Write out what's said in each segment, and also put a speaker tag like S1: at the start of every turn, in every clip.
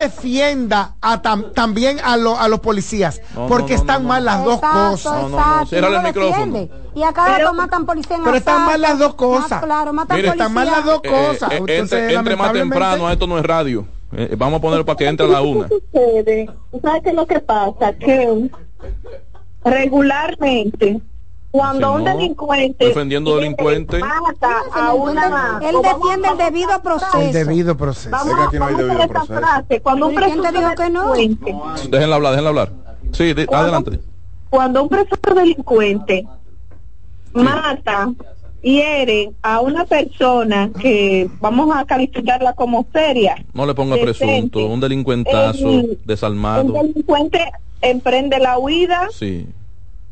S1: defienda a también a, a los policías, porque están mal las dos cosas.
S2: No, no, no, el micrófono. Y a cada rato matan policías
S1: Pero están mal las dos cosas.
S2: claro, matan
S1: Mire, están mal las dos cosas.
S3: Eh, eh, entre, más temprano, esto no es radio. Eh, vamos a ponerlo para que entre a la una.
S4: ¿Qué ¿Sabes qué es lo que pasa? Que regularmente cuando un delincuente
S3: defendiendo delincuente
S4: mata a una
S2: él defiende el debido proceso
S1: el debido proceso.
S4: Vamos, aquí no hay debido proceso. frase. cuando un presunto dijo que no
S3: déjenla hablar déjenla hablar. Sí adelante.
S4: cuando un presunto delincuente mata hiere a una persona que vamos a calificarla como seria
S3: no le ponga presunto un delincuentazo desalmado.
S4: un delincuente emprende la huida
S3: sí.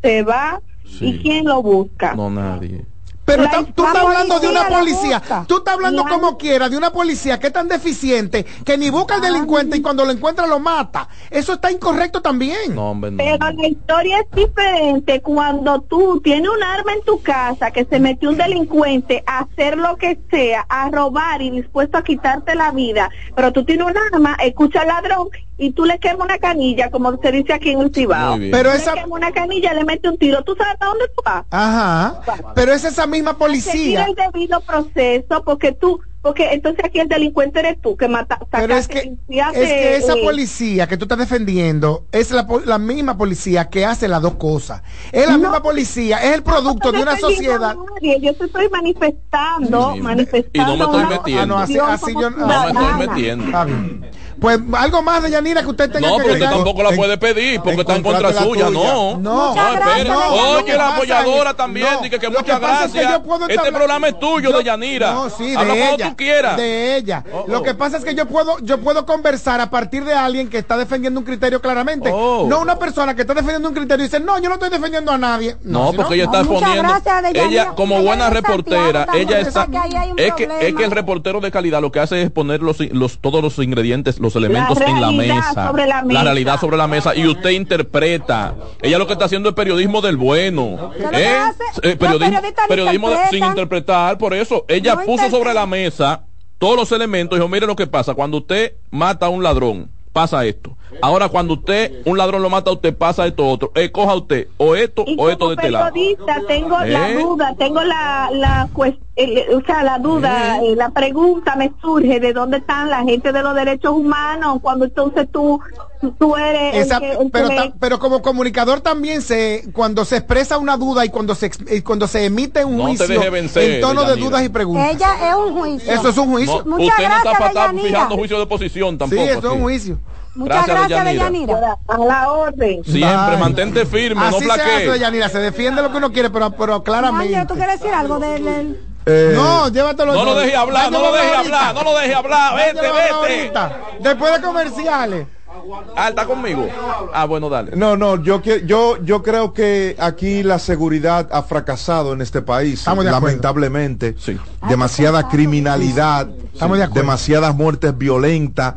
S4: se va ¿Y quién lo busca?
S3: No, nadie.
S1: Pero tú estás hablando de una policía, tú estás hablando como quiera de una policía que es tan deficiente que ni busca al delincuente y cuando lo encuentra lo mata. Eso está incorrecto también.
S3: No, hombre,
S4: Pero la historia es diferente cuando tú tienes un arma en tu casa que se metió un delincuente a hacer lo que sea, a robar y dispuesto a quitarte la vida, pero tú tienes un arma, escucha al ladrón y tú le quemas una canilla, como se dice aquí en el Cibao.
S1: Pero esa...
S4: Le quemas una canilla, le mete un tiro, ¿tú sabes a dónde tú vas?
S1: Ajá, pero es esa misma policía.
S4: el debido proceso, porque tú, porque entonces aquí el delincuente eres tú, que mata,
S1: Pero es que, es que esa policía que tú estás defendiendo es la, la, misma policía que hace las dos cosas. Es la misma policía, es el producto de una sociedad.
S4: yo estoy manifestando, manifestando. Y
S3: no me estoy metiendo.
S1: Ah, no, así, así yo
S3: no, me estoy metiendo.
S1: Pues algo más de Yanira que usted tenga
S3: no,
S1: que
S3: No, porque tampoco la puede pedir, porque está en contra suya, no.
S1: No,
S3: no. Oye, la apoyadora también, dice que muchas gracias. Este programa es tuyo, de Yanira. No,
S1: sí, de ella. tú quieras. De ella. Oh, Lo que oh. pasa es que yo puedo, yo puedo conversar a partir de alguien que está defendiendo un criterio claramente. Oh. No una persona que está defendiendo un criterio y dice, no, yo no estoy defendiendo a nadie.
S3: No, porque ella está exponiendo. Ella, como buena reportera, ella está. Es que, es que el reportero de calidad lo que hace es poner los, todos los ingredientes, los elementos en la mesa, la realidad sobre la mesa y usted interpreta. Ella lo que está haciendo es periodismo del bueno. ¿eh? Eh, periodismo, periodismo sin interpretar, por eso ella puso sobre la mesa todos los elementos y dijo, mire lo que pasa, cuando usted mata a un ladrón, pasa esto. Ahora, cuando usted, un ladrón lo mata a usted, pasa esto otro. Escoja eh, usted o esto o esto de este lado.
S4: tengo la ¿Eh? duda, tengo la, la o sea, la duda, ¿Eh? la pregunta me surge de dónde están la gente de los derechos humanos cuando entonces tú tú eres
S1: pero, pero como comunicador también se cuando se expresa una duda y cuando se cuando se emite un juicio en tono de dudas y preguntas
S2: ella es un juicio
S1: eso es un juicio
S3: Muchas usted gracias, no está, está fijando juicio de posición tampoco
S1: sí eso es un juicio
S2: Muchas gracias, Deyanira.
S4: A la orden.
S3: Siempre, mantente firme,
S1: Así
S3: no plaquees.
S1: Se, se defiende lo que uno quiere, pero, pero claramente.
S2: ¿tú quieres decir algo de
S1: Eh, no, llévatelo.
S3: No lo deje hablar, no lo deje hablar, no lo deje hablar. Vete, vete.
S1: Después de comerciales.
S3: Ah, está conmigo. Ah, bueno, dale.
S5: No, no, yo, yo, yo creo que aquí la seguridad ha fracasado en este país, lamentablemente.
S3: Sí.
S5: Demasiada criminalidad, demasiadas muertes violentas,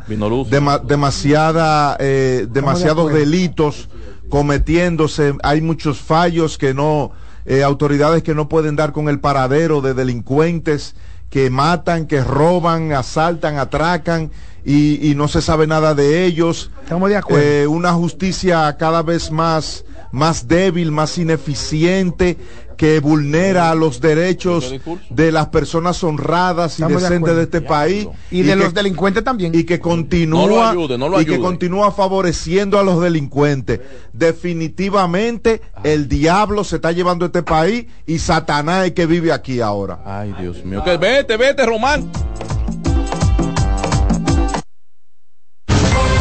S5: demasiada, eh, demasiados delitos cometiéndose. Hay muchos fallos que no, eh, autoridades que no pueden dar con el paradero de delincuentes que matan, que roban, asaltan, atracan y, no se sabe nada de ellos.
S1: Estamos de acuerdo.
S5: Eh, una justicia cada vez más, más débil, más ineficiente, que vulnera los derechos de las personas honradas y decentes de, este país
S1: y, de los delincuentes también.
S5: y que continúa y que continúa favoreciendo a los delincuentes. Definitivamente el diablo se está llevando este país y Satanás es que vive aquí ahora.
S3: Ay Dios mío. Que vete vete Román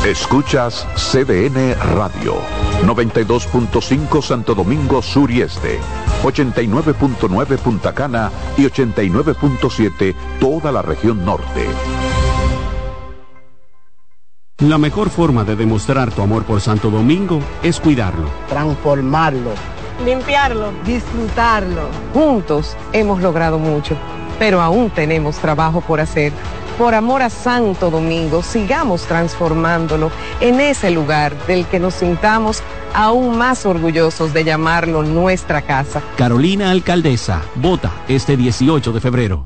S6: Escuchas CDN Radio, 92.5 Santo Domingo Sur y Este, 89.9 Punta Cana y 89.7 toda la región norte.
S7: La mejor forma de demostrar tu amor por Santo Domingo es cuidarlo,
S8: transformarlo,
S9: limpiarlo,
S8: disfrutarlo.
S9: Juntos hemos logrado mucho, pero aún tenemos trabajo por hacer por amor a Santo Domingo, sigamos transformándolo en ese lugar del que nos sintamos aún más orgullosos de llamarlo nuestra casa.
S7: Carolina Alcaldesa, vota este 18 de febrero.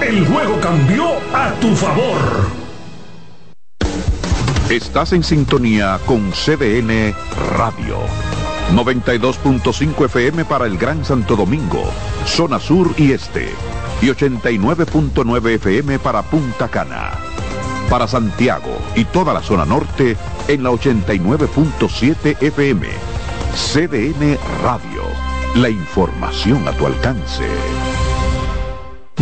S10: El juego cambió a tu favor.
S6: Estás en sintonía con CDN Radio. 92.5 FM para el Gran Santo Domingo, zona sur y este. Y 89.9 FM para Punta Cana. Para Santiago y toda la zona norte en la 89.7 FM. CDN Radio. La información a tu alcance.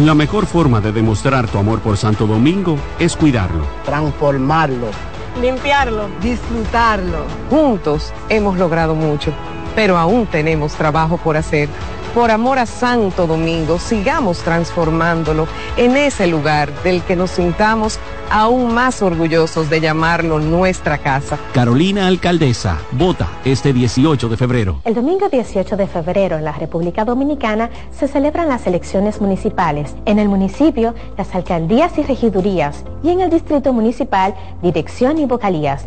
S7: La mejor forma de demostrar tu amor por Santo Domingo es cuidarlo,
S8: transformarlo,
S9: limpiarlo, disfrutarlo. Juntos hemos logrado mucho, pero aún tenemos trabajo por hacer. Por amor a Santo Domingo, sigamos transformándolo en ese lugar del que nos sintamos aún más orgullosos de llamarlo nuestra casa.
S7: Carolina Alcaldesa, vota este 18 de febrero.
S11: El domingo 18 de febrero en la República Dominicana se celebran las elecciones municipales. En el municipio, las alcaldías y regidurías y en el distrito municipal, dirección y vocalías.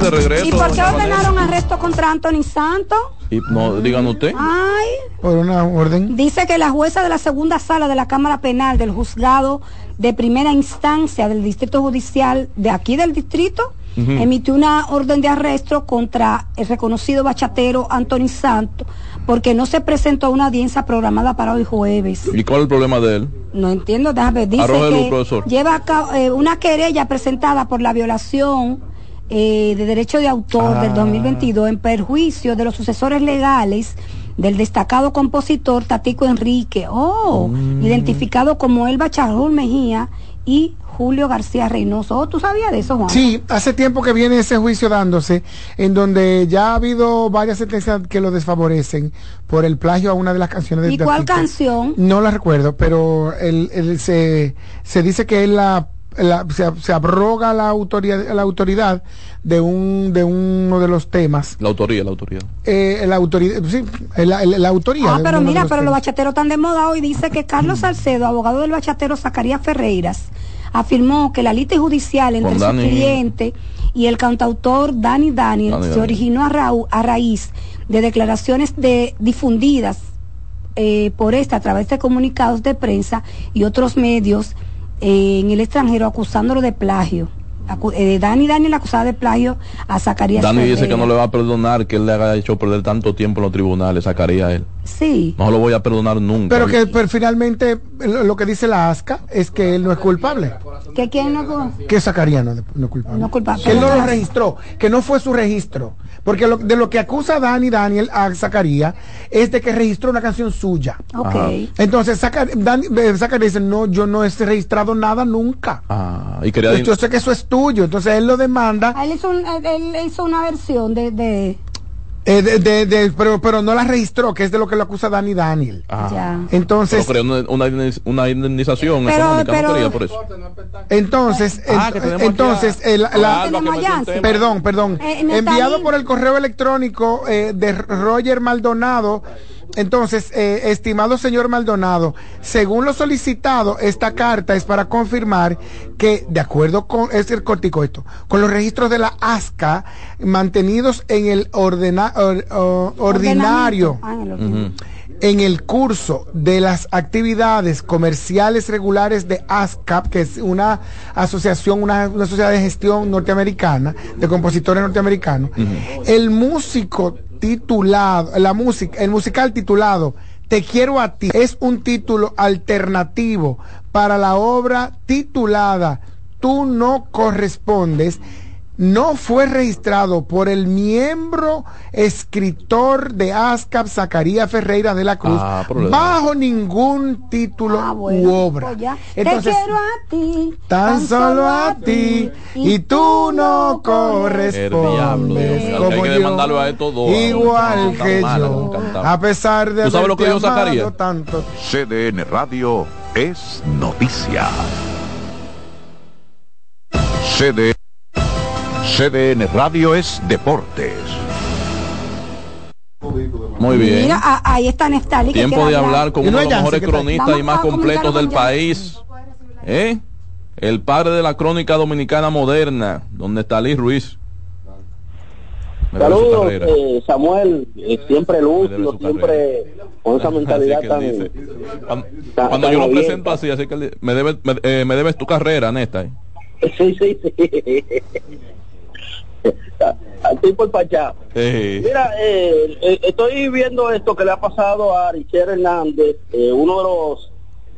S3: De regreso.
S2: ¿Y por qué ordenaron arresto contra Anthony Santos?
S3: Y no, digan usted.
S2: Ay.
S1: Por una orden.
S2: Dice que la jueza de la segunda sala de la Cámara Penal del juzgado de primera instancia del Distrito Judicial de aquí del distrito emitió una orden de arresto contra el reconocido bachatero Anthony Santos porque no se presentó a una audiencia programada para hoy jueves.
S3: ¿Y cuál es el problema de él?
S2: No entiendo, déjame dice que lleva a eh, una querella presentada por la violación eh, de derecho de autor del 2022 ah. en perjuicio de los sucesores legales del destacado compositor Tatico Enrique, oh, mm. identificado como Elba Charrul Mejía y Julio García Reynoso. Oh, ¿Tú sabías de eso, Juan?
S1: Sí, hace tiempo que viene ese juicio dándose, en donde ya ha habido varias sentencias que lo desfavorecen por el plagio a una de las canciones de
S2: ¿Y cuál canción?
S1: No la recuerdo, pero se, se dice que él la se, abroga la autoridad, la autoridad de un de uno de los temas.
S3: La autoría, la autoría.
S1: Eh, la autoridad, sí, la, autoría.
S2: Ah, pero mira, pero los bachateros están de moda hoy. Dice que Carlos mm. Salcedo, abogado del bachatero Zacarías Ferreiras, afirmó que la lista judicial entre su cliente y el cantautor Dani Daniel se originó a, a, raíz de declaraciones de difundidas eh, por esta a través de comunicados de prensa y otros medios en el extranjero acusándolo de plagio. Eh, Dani Daniel acusada de plagio a Zacarías.
S3: Dani dice que no le va a perdonar que él le haya hecho perder tanto tiempo en los tribunales, Zacarías a él.
S2: Sí.
S3: No lo voy a perdonar nunca.
S1: Pero que finalmente lo que dice la ASCA es que él no es culpable.
S2: ¿Que quién no
S1: Que Zacarías no, no es culpable.
S2: No culpable.
S1: Que él no lo registró, que no fue su registro. Porque de lo que acusa Dani Daniel a Zacarías es de que registró una canción suya.
S2: Ok.
S1: Entonces Zacarías dice, no, yo no he registrado nada nunca.
S3: Ah, y quería...
S1: Yo sé que eso es tuyo. Entonces él lo demanda.
S2: Él hizo, él hizo una versión de
S1: eh, de, de, pero, pero no la registró, que es de lo que lo acusa Dani Daniel.
S3: Ah.
S1: Entonces.
S3: Pero una, una, indemnización económica, por eso.
S1: Entonces, ah, entonces, la, perdón, perdón. Eh, enviado por el correo electrónico eh, de Roger Maldonado entonces, eh, estimado señor Maldonado, según lo solicitado, esta carta es para confirmar que, de acuerdo con, es el cortico esto, con los registros de la ASCA mantenidos en el ordinario, ah, en el curso de las actividades comerciales regulares de ASCAP, que es una asociación, una, sociedad de gestión norteamericana, de compositores norteamericanos, el músico titulado, la música, el musical titulado Te quiero a ti es un título alternativo para la obra titulada Tú no correspondes no fue registrado por el miembro escritor de ASCAP, Zacarías Ferreira de la Cruz, ah, bajo ningún título ah, u obra.
S2: Pues Entonces, Te quiero a ti,
S1: tan, solo a ti, y tú no correspondes.
S3: como yo, a
S1: igual que yo, a pesar de
S3: ¿Tú sabes lo que yo sacaría?
S1: tanto.
S6: CDN Radio es noticia. CDN CDN Radio es Deportes.
S3: Muy bien.
S2: Mira, ahí está Neftali.
S3: Tiempo de hablar con uno de los mejores cronistas y más completos del país. ¿Eh? El padre de la crónica dominicana moderna, donde está Luis Ruiz.
S12: Saludos, eh, Samuel, eh, siempre lúcido, siempre con esa mentalidad tan,
S3: Cuando, yo lo presento así, así que me, debe, me, eh, me debes tu carrera, Nesta.
S12: Sí, sí, sí. al tipo el Pachá. Mira, eh, eh, estoy viendo esto que le ha pasado a Richard Hernández, eh, uno de los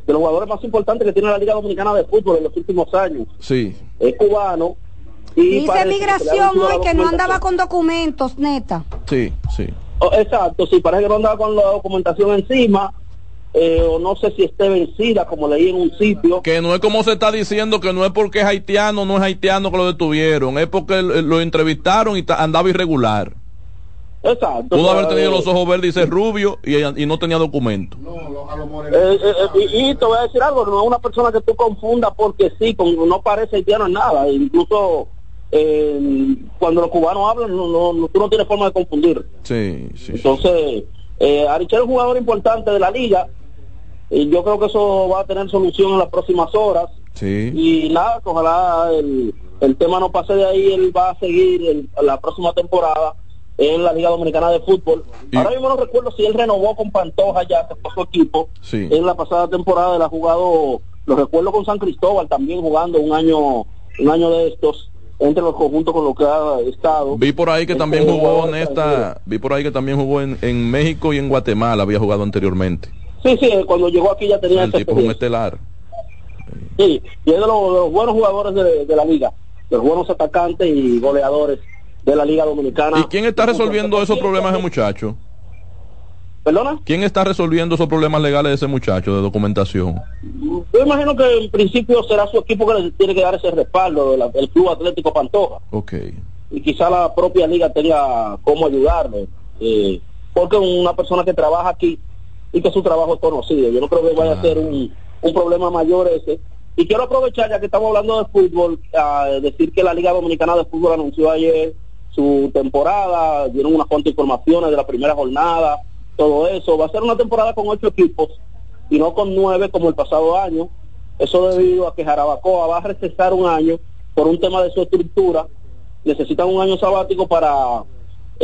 S12: de los jugadores más importantes que tiene la Liga Dominicana de Fútbol en los últimos años.
S3: Sí.
S12: Es cubano.
S2: Y Dice migración hoy que no andaba con documentos, neta.
S3: Sí, sí.
S12: Oh, exacto, sí, parece que no andaba con la documentación encima eh, o no sé si esté vencida, como leí en un sitio.
S3: Que no es como se está diciendo, que no es porque es haitiano, no es haitiano que lo detuvieron, es porque lo entrevistaron y andaba irregular.
S12: Exacto.
S3: Pudo haber tenido los ojos verdes y ser rubio y, no tenía documento.
S12: Eh, eh, y, te voy a decir algo, no es una persona que tú confundas porque sí, no parece haitiano en nada, incluso cuando los cubanos hablan, no, no, tú no tienes forma de confundir.
S3: Sí, sí.
S12: Entonces, eh, Arichel es un jugador importante de la liga, y yo creo que eso va a tener solución en las próximas horas. Y nada, ojalá el, tema no pase de ahí, él va a seguir la próxima temporada en la Liga Dominicana de Fútbol. Ahora mismo no recuerdo si él renovó con Pantoja ya, se fue su equipo. En la pasada temporada él ha jugado, lo recuerdo con San Cristóbal también jugando un año, un año de estos. entre los conjuntos con los que ha estado.
S3: Vi por ahí que también este, jugó en esta, vi por ahí que también jugó en, en, México y en Guatemala, había jugado anteriormente.
S12: Sí, sí, cuando llegó aquí ya tenía
S3: el tipo un estelar.
S12: Sí, y es de los, buenos jugadores de, de, la liga, de los buenos atacantes y goleadores de la liga dominicana.
S3: ¿Y quién está resolviendo esos problemas de muchacho?
S12: ¿Perdona?
S3: ¿Quién está resolviendo esos problemas legales de ese muchacho de documentación?
S12: Yo imagino que en principio será su equipo que le tiene que dar ese respaldo, el Club Atlético Pantoja.
S3: Ok.
S12: Y quizá la propia liga tenga cómo ayudarle. Eh, porque una persona que trabaja aquí y que su trabajo es conocido. Yo no creo que vaya a ser un, un problema mayor ese. Y quiero aprovechar, ya que estamos hablando de fútbol, a decir que la Liga Dominicana de Fútbol anunció ayer su temporada, dieron unas cuantas informaciones de la primera jornada todo eso. Va a ser una temporada con ocho equipos y no con nueve como el pasado año. Eso debido a que Jarabacoa va a recesar un año por un tema de su estructura. Necesitan un año sabático para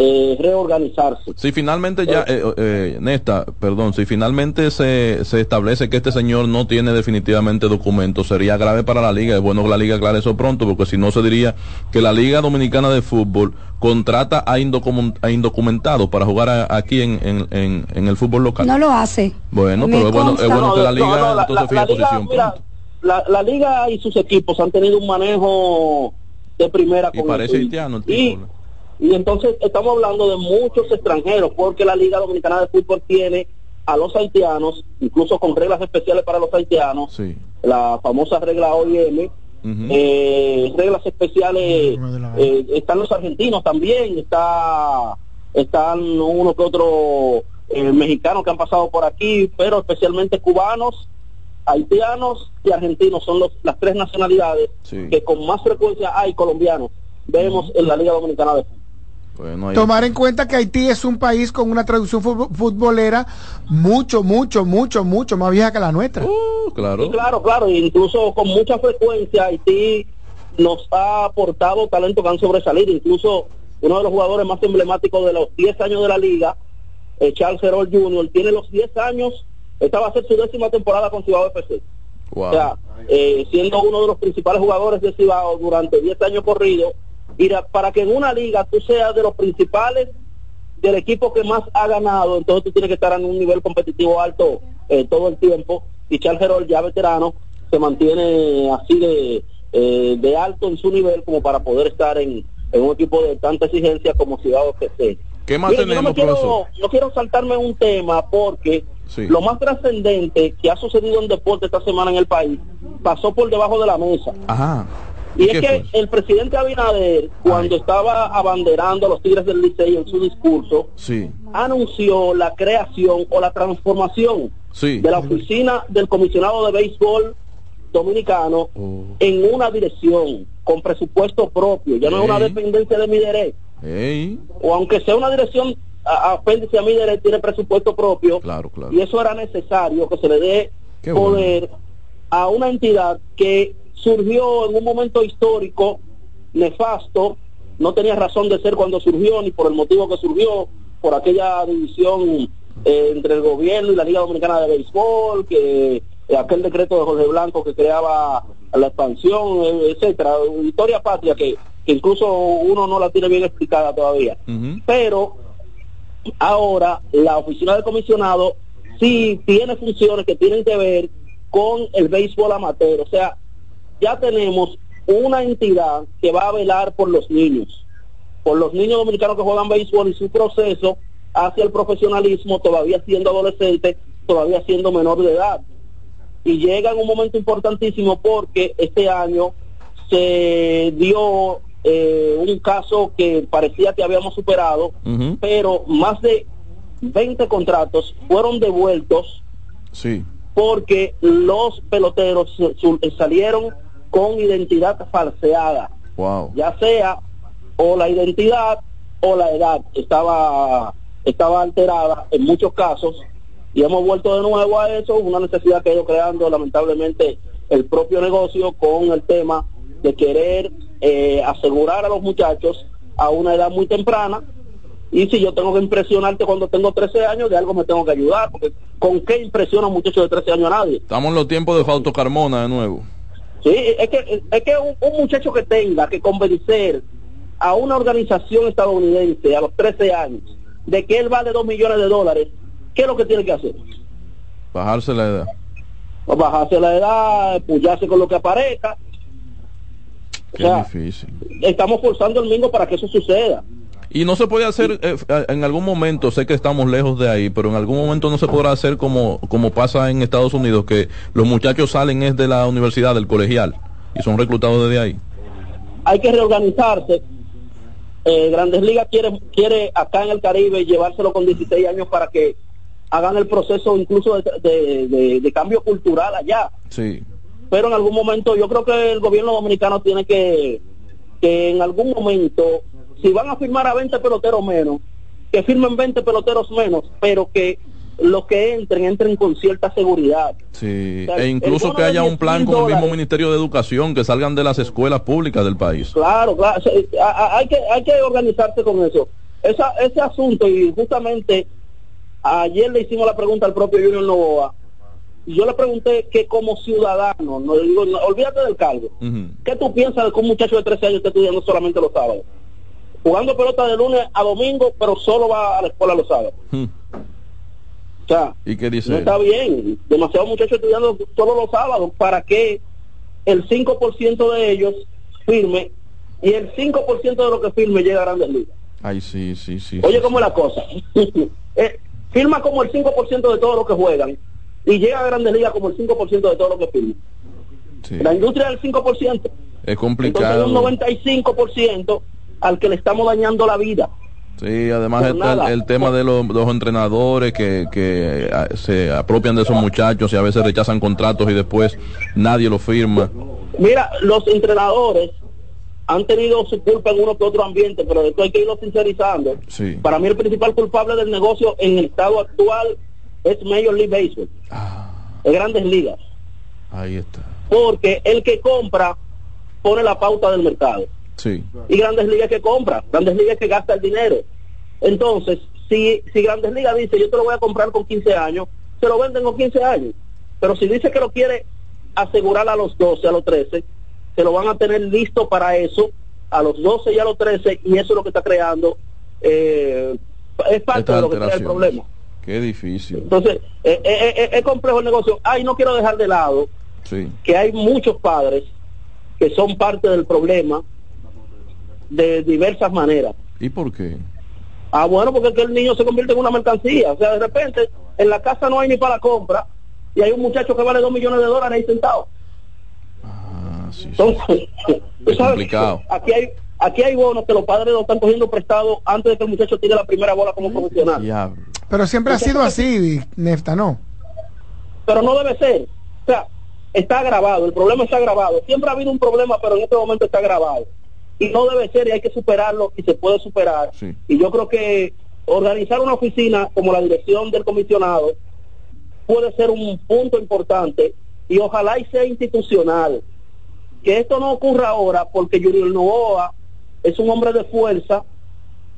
S12: eh, reorganizarse.
S3: Si finalmente ya, eh, eh, Nesta, perdón, si finalmente se, se establece que este señor no tiene definitivamente documentos, sería grave para la liga. Es bueno que la liga aclare eso pronto, porque si no se diría que la Liga Dominicana de Fútbol contrata a, indocumentados para jugar aquí en, en, en, el fútbol local.
S2: No lo hace.
S3: Bueno, pero es bueno, es bueno, que la liga entonces la, posición.
S12: la, la, liga y sus equipos han tenido un manejo de primera
S3: y parece haitiano el tipo.
S12: Y entonces estamos hablando de muchos extranjeros, porque la Liga Dominicana de Fútbol tiene a los haitianos, incluso con reglas especiales para los haitianos, la famosa regla OIM, eh, reglas especiales, eh, están los argentinos también, está están uno que otro eh, mexicanos que han pasado por aquí, pero especialmente cubanos, haitianos y argentinos son los, las tres nacionalidades que con más frecuencia hay colombianos. Vemos en la Liga Dominicana de Fútbol.
S1: Tomar en cuenta que Haití es un país con una traducción futbolera mucho, mucho, mucho, mucho más vieja que la nuestra.
S3: Uh, claro.
S12: claro, claro. Incluso con mucha frecuencia Haití nos ha aportado talento que han sobresalido. Incluso uno de los jugadores más emblemáticos de los 10 años de la liga, eh, Charles Herol Jr., tiene los 10 años, esta va a ser su décima temporada con Cibao FC. O sea, eh, siendo uno de los principales jugadores de Cibao durante 10 años corridos y para que en una liga tú seas de los principales del equipo que más ha ganado, entonces tú tienes que estar en un nivel competitivo alto eh, todo el tiempo. Y Charles Herol, ya veterano, se mantiene así de, eh, de alto en su nivel como para poder estar en, un equipo de tanta exigencia como Ciudad FC.
S3: ¿Qué más tenemos,
S12: no, quiero, no quiero saltarme un tema porque lo más trascendente que ha sucedido en deporte esta semana en el país pasó por debajo de la mesa.
S3: Ajá.
S12: Y es que el presidente Abinader, cuando estaba abanderando a los Tigres del Liceo en su discurso, anunció la creación o la transformación de la oficina del comisionado de béisbol dominicano oh. en una dirección con presupuesto propio, ya no es una dependencia de mi derecho. O aunque sea una dirección apéndice a mi derecho, tiene presupuesto propio.
S3: Claro, claro.
S12: Y eso era necesario que se le dé poder a una entidad que surgió en un momento histórico nefasto, no tenía razón de ser cuando surgió, ni por el motivo que surgió, por aquella división eh, entre el gobierno y la Liga Dominicana de Béisbol, que eh, aquel decreto de Jorge Blanco que creaba la expansión, eh, etcétera, historia patria que, incluso uno no la tiene bien explicada todavía. Pero ahora la oficina del comisionado sí tiene funciones que tienen que ver con el béisbol amateur, o sea, ya tenemos una entidad que va a velar por los niños, por los niños dominicanos que juegan béisbol y su proceso hacia el profesionalismo, todavía siendo adolescente, todavía siendo menor de edad. Y llega en un momento importantísimo porque este año se dio eh, un caso que parecía que habíamos superado, pero más de 20 contratos fueron devueltos
S3: sí.
S12: porque los peloteros salieron con identidad falseada. Ya sea o la identidad o la edad estaba, estaba alterada en muchos casos y hemos vuelto de nuevo a eso, una necesidad que ha ido creando lamentablemente el propio negocio con el tema de querer eh, asegurar a los muchachos a una edad muy temprana y si yo tengo que impresionarte cuando tengo 13 años, de algo me tengo que ayudar, porque ¿con qué impresiona a un muchacho de 13 años a nadie?
S3: Estamos en los tiempos de Fausto Carmona de nuevo.
S12: Sí, es que, es que un, muchacho que tenga que convencer a una organización estadounidense a los 13 años de que él vale 2 millones de dólares, ¿qué es lo que tiene que hacer?
S3: Bajarse la edad.
S12: Bajarse la edad, pullarse con lo que aparezca.
S3: Qué difícil.
S12: Estamos forzando el mingo para que eso suceda.
S3: Y no se puede hacer eh, en algún momento, sé que estamos lejos de ahí, pero en algún momento no se podrá hacer como, como pasa en Estados Unidos, que los muchachos salen es de la universidad, del colegial, y son reclutados desde ahí.
S12: Hay que reorganizarse. Eh, Grandes Ligas quiere, quiere acá en el Caribe llevárselo con 16 años para que hagan el proceso incluso de, de cambio cultural allá.
S3: Sí.
S12: Pero en algún momento yo creo que el gobierno dominicano tiene que, que en algún momento si van a firmar a 20 peloteros menos, que firmen 20 peloteros menos, pero que los que entren, entren con cierta seguridad.
S3: Sí, e incluso que haya un plan con el mismo Ministerio de Educación, que salgan de las escuelas públicas del país.
S12: Claro, claro, hay que, hay que organizarse con eso. Esa, ese asunto, y justamente ayer le hicimos la pregunta al propio Junior Novoa, y yo le pregunté que como ciudadano, no digo, olvídate del cargo, ¿qué tú piensas de que un muchacho de 13 años esté estudiando solamente los sábados? Jugando pelota de lunes a domingo, pero solo va a la escuela los sábados. Hmm. O sea,
S3: ¿Y qué dice
S12: no está bien. Demasiados muchachos estudiando solo los sábados para que el 5% de ellos firme y el 5% de lo que firme llega a Grandes Ligas.
S3: Ay, sí, sí, sí.
S12: Oye, ¿cómo es la cosa? eh, firma como el 5% de todo lo que juegan y llega a Grandes Ligas como el 5% de todo lo que firma. La industria del 5%.
S3: Es complicado.
S12: Entonces un 95% al que le estamos dañando la vida.
S3: Sí, además está el, tema de los, entrenadores que, que ah, se apropian de esos muchachos y a veces rechazan contratos y después nadie lo firma.
S12: Mira, los entrenadores han tenido su culpa en uno que otro ambiente, pero esto hay que irlo sincerizando. Para mí el principal culpable del negocio en el estado actual es Major League Baseball. Ah. De grandes ligas.
S3: Ahí está.
S12: Porque el que compra pone la pauta del mercado. Y Grandes Ligas que compra, Grandes Ligas que gasta el dinero. Entonces, si, si Grandes Ligas dice yo te lo voy a comprar con 15 años, se lo venden con 15 años. Pero si dice que lo quiere asegurar a los 12, a los 13, se lo van a tener listo para eso a los 12 y a los 13 y eso es lo que está creando, eh, es parte de lo que crea el problema.
S3: Qué difícil.
S12: Entonces, eh, eh, es complejo el negocio. Ay, no quiero dejar de lado que hay muchos padres que son parte del problema de diversas maneras.
S3: ¿Y por qué?
S12: Ah, bueno, porque es que el niño se convierte en una mercancía. O sea, de repente en la casa no hay ni para compra y hay un muchacho que vale dos millones de dólares ahí sentado.
S3: Ah, sí,
S12: Entonces,
S3: es complicado.
S12: Aquí hay aquí hay bonos que los padres lo están cogiendo prestado antes de que el muchacho tire la primera bola como profesional.
S1: Pero siempre ha sido así, Nefta, ¿no?
S12: Pero no debe ser. O sea, está grabado, el problema está grabado. Siempre ha habido un problema, pero en este momento está grabado y no debe ser y hay que superarlo y se puede superar. Y yo creo que organizar una oficina como la dirección del comisionado puede ser un punto importante y ojalá y sea institucional. Que esto no ocurra ahora porque Junior Novoa es un hombre de fuerza,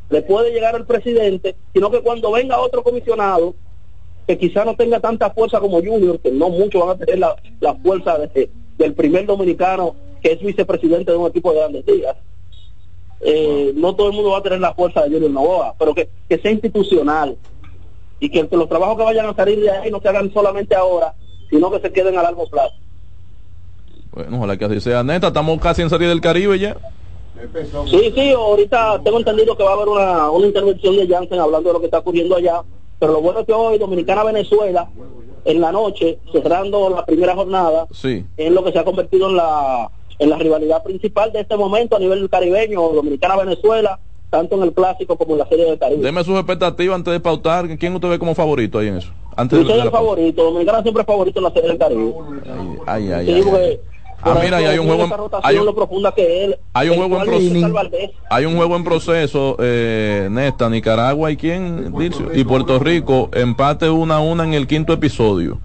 S12: le puede llegar al presidente, sino que cuando venga otro comisionado, que quizá no tenga tanta fuerza como Junior, que no muchos van a tener la, la fuerza de, del primer dominicano que es vicepresidente de un equipo de grandes ligas, eh, no todo el mundo va a tener la fuerza de Junior Novoa, pero que, sea institucional y que, los trabajos que vayan a salir de ahí no se hagan solamente ahora, sino que se queden a largo plazo.
S3: Bueno, ojalá que así sea. Neta, estamos casi en salir del Caribe ya.
S12: Sí, sí, ahorita tengo entendido que va a haber una, una intervención de Janssen hablando de lo que está ocurriendo allá, pero lo bueno es que hoy Dominicana-Venezuela, en la noche, cerrando la primera jornada,
S3: sí.
S12: es lo que se ha convertido en la en la rivalidad principal de este momento a nivel caribeño, Dominicana-Venezuela, tanto en el clásico como en la serie del Caribe.
S3: Deme sus expectativas antes de pautar. ¿Quién usted ve como favorito ahí en eso? Antes
S12: de el favorito. Dominicana siempre es favorito en la serie del Caribe.
S3: Ay, ay, ay. Ah, mira, hay un juego en, hay un, hay un juego en proceso hay un juego en proceso eh, Nesta, Nicaragua y quién y Puerto Rico empate una a una en el quinto episodio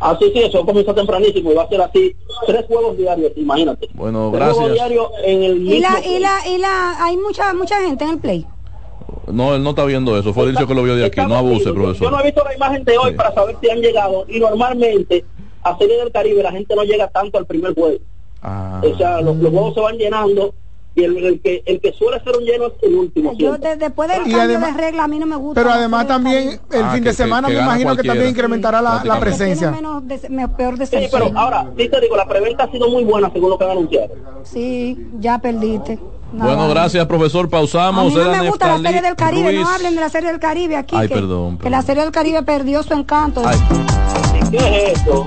S12: Así sí, eso comienza tempranísimo y va a ser así, tres juegos diarios, imagínate.
S3: Bueno, gracias.
S12: en el
S2: ¿Y, la, y, la, y la, hay mucha mucha gente en el play.
S3: No, él no está viendo eso, fue dicho que lo vio de aquí, no abuse, profesor.
S12: Yo no he visto la imagen de hoy para saber si han llegado y normalmente a Serie del Caribe la gente no llega tanto al primer juego. Ah. O sea, los, los huevos se van llenando y el, que, el que suele ser un lleno es el último.
S2: Yo después del cambio de regla a mí no me gusta.
S1: Pero además también el fin de semana me imagino que también incrementará la, la, presencia.
S2: Menos de, peor
S12: sí, pero ahora, sí te digo, la preventa ha sido muy buena según lo que han anunciado.
S2: Sí, ya perdiste.
S3: bueno, gracias, profesor. Pausamos.
S2: A mí no me gusta la serie del Caribe. No hablen de la serie del Caribe aquí.
S3: Ay,
S2: que,
S3: perdón,
S2: Que la serie del Caribe perdió su encanto.
S12: Ay. ¿Qué es eso?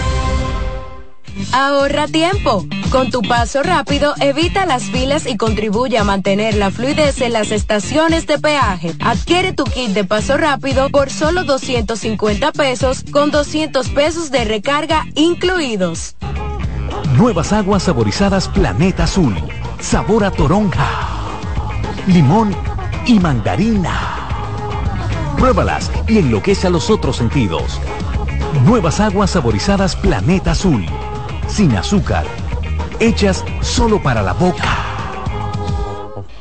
S13: Ahorra tiempo. Con tu paso rápido, evita las filas y contribuye a mantener la fluidez en las estaciones de peaje. Adquiere tu kit de paso rápido por solo 250 pesos con 200 pesos de recarga incluidos.
S14: Nuevas aguas saborizadas Planeta Azul. Sabor a toronja, limón y mandarina. Pruébalas y enloquece a los otros sentidos. Nuevas aguas saborizadas Planeta Azul sin azúcar, hechas solo para la boca.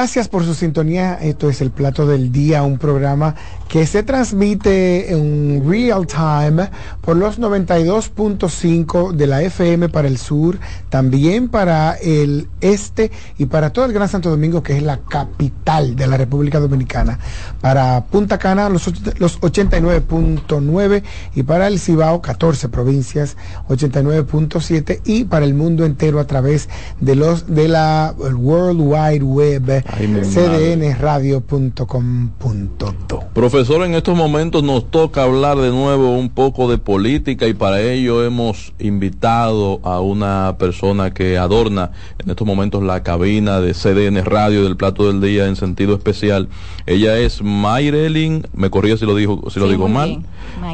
S1: Gracias por su sintonía. Esto es el plato del día, un programa que se transmite en real time por los 92.5 de la FM para el sur, también para el este y para todo el Gran Santo Domingo, que es la capital de la República Dominicana. Para Punta Cana, los, los 89.9 y para el Cibao, 14 provincias, 89.7 y para el mundo entero a través de los de la World Wide Web, cdnradio.com.do.
S3: Profesor, en estos momentos nos toca hablar de nuevo un poco de política y para ello hemos invitado a una persona que adorna en estos momentos la cabina de CDN Radio del Plato del Día en sentido especial. Ella es Mayrelin, me corría si lo digo, si lo digo mal,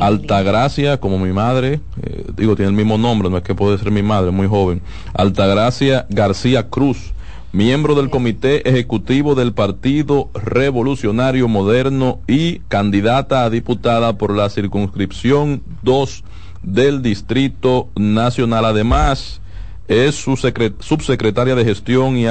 S3: Altagracia, como mi madre, eh, digo, tiene el mismo nombre, no es que puede ser mi madre, muy joven, Altagracia García Cruz miembro del Comité Ejecutivo del Partido Revolucionario Moderno y candidata a diputada por la circunscripción 2 del Distrito Nacional. Además, es su subsecretaria de Gestión y,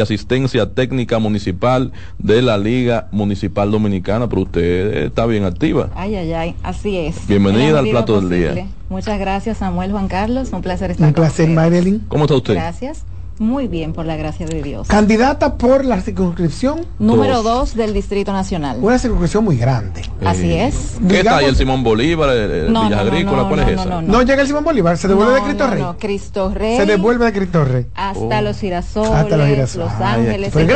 S3: Asistencia Técnica Municipal de la Liga Municipal Dominicana, pero usted está bien activa.
S15: Ay, ay, ay, así es.
S3: Bienvenida al plato del día.
S15: Muchas gracias, Samuel Juan Carlos. Un placer estar
S1: Un placer, Marilyn.
S3: ¿Cómo está usted?
S15: Gracias. Muy bien, por la gracia de Dios.
S1: Candidata por la circunscripción
S15: número 2 del Distrito Nacional.
S1: Una circunscripción muy grande.
S15: Así es.
S3: ¿Qué está ahí el Simón Bolívar, el, no, Villa Agrícola? ¿Cuál es esa?
S1: No, llega el Simón Bolívar, se devuelve de Cristo Rey. No,
S15: Cristo Rey.
S1: Se devuelve de Cristo Rey.
S15: Hasta los girasoles, hasta los, girasoles. los Ángeles. Fue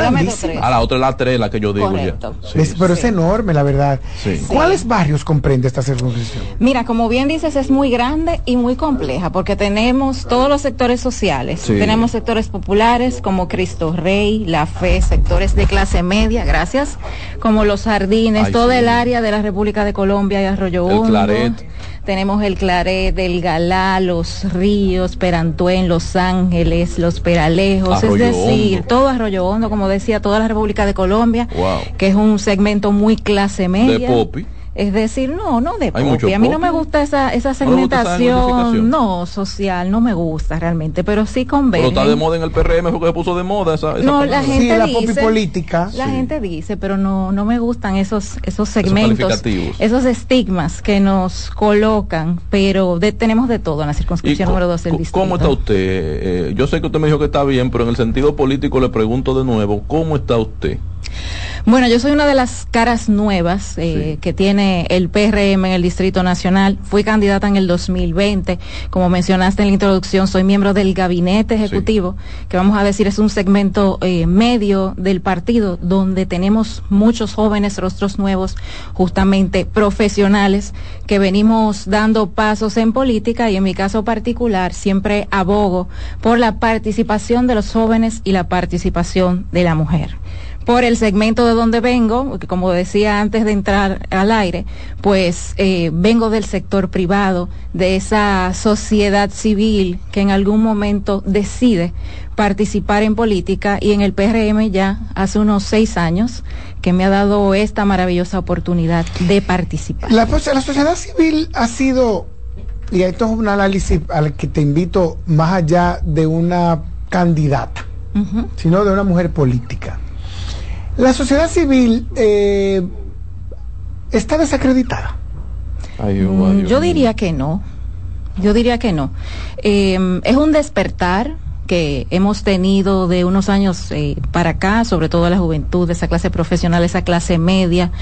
S3: Ah, la otra es la 3, la que yo digo
S15: Correcto.
S1: ya. pero es enorme, la verdad. ¿Cuáles barrios comprende esta circunscripción?
S15: Mira, como bien dices, es muy grande y muy compleja porque tenemos todos los sectores sociales. Tenemos sectores populares, como Cristo Rey, La Fe, sectores de clase media, gracias, como Los Jardines, todo el área de la República de Colombia y Arroyo Hondo. Claret. Tenemos el Claret, el Galá, Los Ríos, Perantuen, Los Ángeles, Los Peralejos, es decir, todo Arroyo Hondo, como decía, toda la República de Colombia, que es un segmento muy clase media.
S3: De Popi.
S15: Es decir, no, no de A mí no me gusta esa, esa segmentación, no, social, no me gusta realmente, pero sí conviene.
S3: Pero está de moda en el PRM porque se puso de moda esa,
S15: No, la gente
S1: la
S15: dice,
S1: política.
S15: La gente dice, pero no no me gustan esos esos segmentos, esos, estigmas que nos colocan, pero tenemos de todo en la circunscripción número 2 del distrito.
S3: ¿Cómo está usted? Eh, yo sé que usted me dijo que está bien, pero en el sentido político le pregunto de nuevo, ¿cómo está usted?
S15: Bueno, yo soy una de las caras nuevas eh, que tiene el PRM en el Distrito Nacional. Fui candidata en el 2020. Como mencionaste en la introducción, soy miembro del gabinete ejecutivo, que vamos a decir es un segmento eh, medio del partido donde tenemos muchos jóvenes rostros nuevos, justamente profesionales, que venimos dando pasos en política y en mi caso particular siempre abogo por la participación de los jóvenes y la participación de la mujer por el segmento de donde vengo, que como decía antes de entrar al aire, pues eh, vengo del sector privado, de esa sociedad civil que en algún momento decide participar en política y en el PRM ya hace unos seis años que me ha dado esta maravillosa oportunidad de participar.
S1: La, la sociedad civil ha sido, y esto es un análisis al que te invito más allá de una candidata, sino de una mujer política la sociedad civil eh, está desacreditada.
S15: Mm, yo diría que no. Yo diría que no. Eh, es un despertar que hemos tenido de unos años eh, para acá, sobre todo la juventud, esa clase profesional, esa clase media,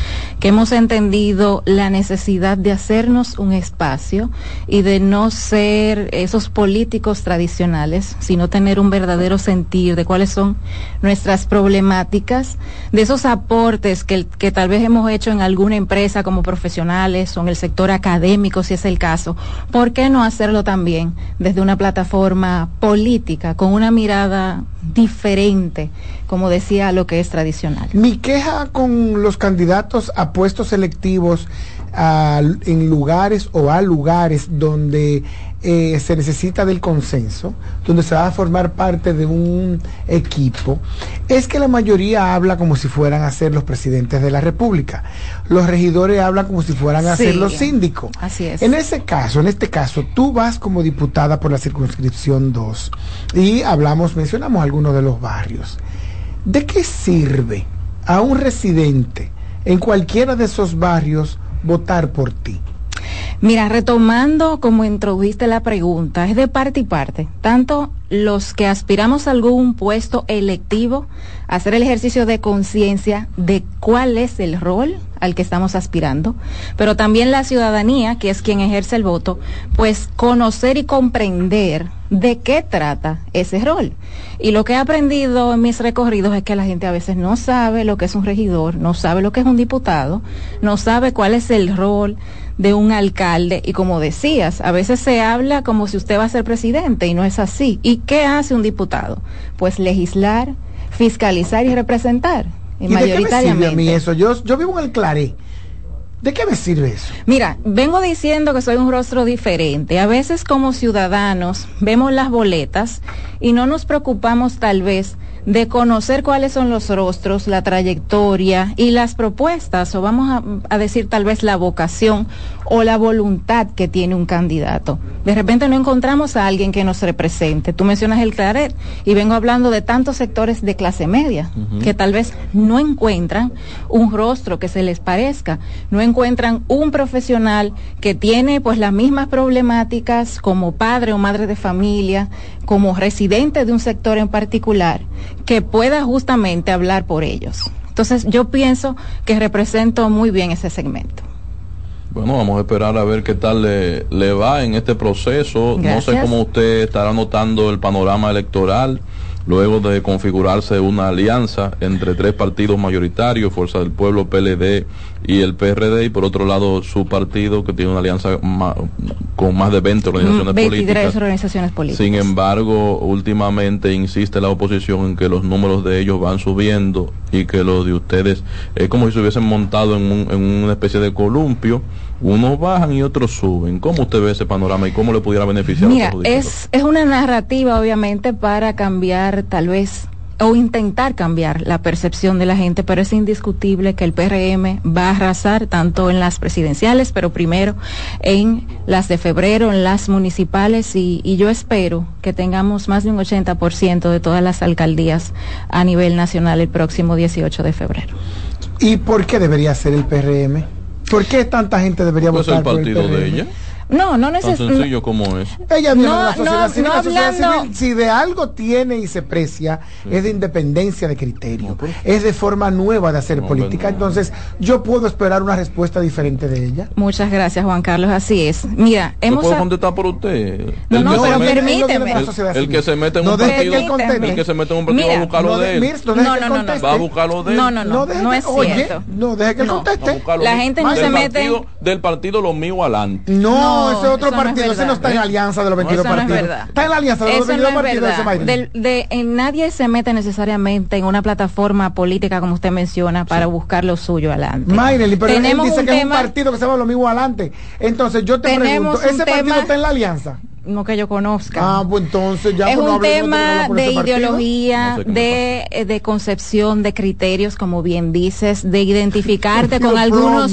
S15: que hemos entendido la necesidad de hacernos un espacio y de no ser esos políticos tradicionales, sino tener un verdadero sentir de cuáles son nuestras problemáticas, de esos aportes que, que tal vez hemos hecho en alguna empresa como profesionales o en el sector académico, si es el caso. ¿Por qué no hacerlo también desde una plataforma política? Con una mirada diferente, como decía, lo que es tradicional.
S1: Mi queja con los candidatos a puestos selectivos en lugares o a lugares donde eh, se necesita del consenso, donde se va a formar parte de un equipo, es que la mayoría habla como si fueran a ser los presidentes de la República. Los regidores hablan como si fueran a ser los síndicos.
S15: Así es.
S1: En ese caso, en este caso, tú vas como diputada por la circunscripción 2 y hablamos, mencionamos algunos de los barrios. ¿De qué sirve a un residente en cualquiera de esos barrios votar por ti?
S15: Mira, retomando como introdujiste la pregunta, es de parte y parte. Tanto los que aspiramos a algún puesto electivo, hacer el ejercicio de conciencia de cuál es el rol al que estamos aspirando, pero también la ciudadanía, que es quien ejerce el voto, pues conocer y comprender de qué trata ese rol. Y lo que he aprendido en mis recorridos es que la gente a veces no sabe lo que es un regidor, no sabe lo que es un diputado, no sabe cuál es el rol de un alcalde y como decías, a veces se habla como si usted va a ser presidente y no es así. ¿Y qué hace un diputado? Pues legislar, fiscalizar y representar.
S1: ¿Y, mayoritariamente. a mí eso? Yo, yo vivo en el Claré. ¿De qué me sirve eso?
S15: Mira, vengo diciendo que soy un rostro diferente. A veces como ciudadanos vemos las boletas y no nos preocupamos tal vez de conocer cuáles son los rostros, la trayectoria y las propuestas, o vamos a, decir tal vez la vocación o la voluntad que tiene un candidato. De repente no encontramos a alguien que nos represente. Tú mencionas el Claret y vengo hablando de tantos sectores de clase media que tal vez no encuentran un rostro que se les parezca, no encuentran un profesional que tiene pues las mismas problemáticas como padre o madre de familia, como residente de un sector en particular que pueda justamente hablar por ellos. Entonces yo pienso que represento muy bien ese segmento.
S3: Bueno, vamos a esperar a ver qué tal le, le va en este proceso. No sé cómo usted estará notando el panorama electoral luego de configurarse una alianza entre tres partidos mayoritarios, Fuerza del Pueblo, PLD y el PRD, y por otro lado su partido que tiene una alianza con más de 20 organizaciones 23 políticas.
S15: organizaciones políticas.
S3: Sin embargo, últimamente insiste la oposición en que los números de ellos van subiendo y que los de ustedes es como si se hubiesen montado en, en una especie de columpio unos bajan y otros suben. ¿Cómo usted ve ese panorama y cómo le pudiera beneficiar
S15: Mira, es, es una narrativa obviamente para cambiar tal vez o intentar cambiar la percepción de la gente, pero es indiscutible que el PRM va a arrasar tanto en las presidenciales, pero primero en las de febrero, en las municipales, y, y yo espero que tengamos más de un 80% de todas las alcaldías a nivel nacional el próximo 18 de febrero.
S1: ¿Y por qué debería ser el PRM? ¿Por qué tanta gente debería votar
S3: el partido por el de ella?
S15: No, no necesito.
S3: Tan sencillo como es.
S1: Ella viene no, la sociedad, civil, la sociedad civil. Si de algo tiene y se precia, es de independencia de criterio. Pues. es de forma nueva de hacer política. Entonces, yo puedo esperar una respuesta diferente de ella.
S15: Muchas gracias, Juan Carlos. Así es. Mira,
S3: hemos. ¿Puedo contestar por usted?
S15: No, no, pero permíteme.
S3: El que se mete en un partido. El que se mete en un partido va a buscarlo de él.
S1: No, no, no.
S3: Va a buscarlo de él.
S15: No, no, no. No es cierto.
S1: No, deje que él conteste.
S15: La gente no se mete.
S3: Del partido lo mío adelante.
S1: No ese otro partido, ese no está en alianza de los 22 partidos. Está en la alianza de los 22 partidos
S15: de, de, en nadie se mete necesariamente en una plataforma política, como usted menciona, para buscar lo suyo adelante.
S1: Mayreli, pero Tenemos él dice que es un partido que se va lo mismo adelante. Entonces yo te pregunto, ¿ese partido está en la alianza?
S15: No que yo conozca.
S1: Ah, pues entonces ya
S15: es un tema de ideología, de, eh, de concepción, de criterios, como bien dices, de identificarte con algunos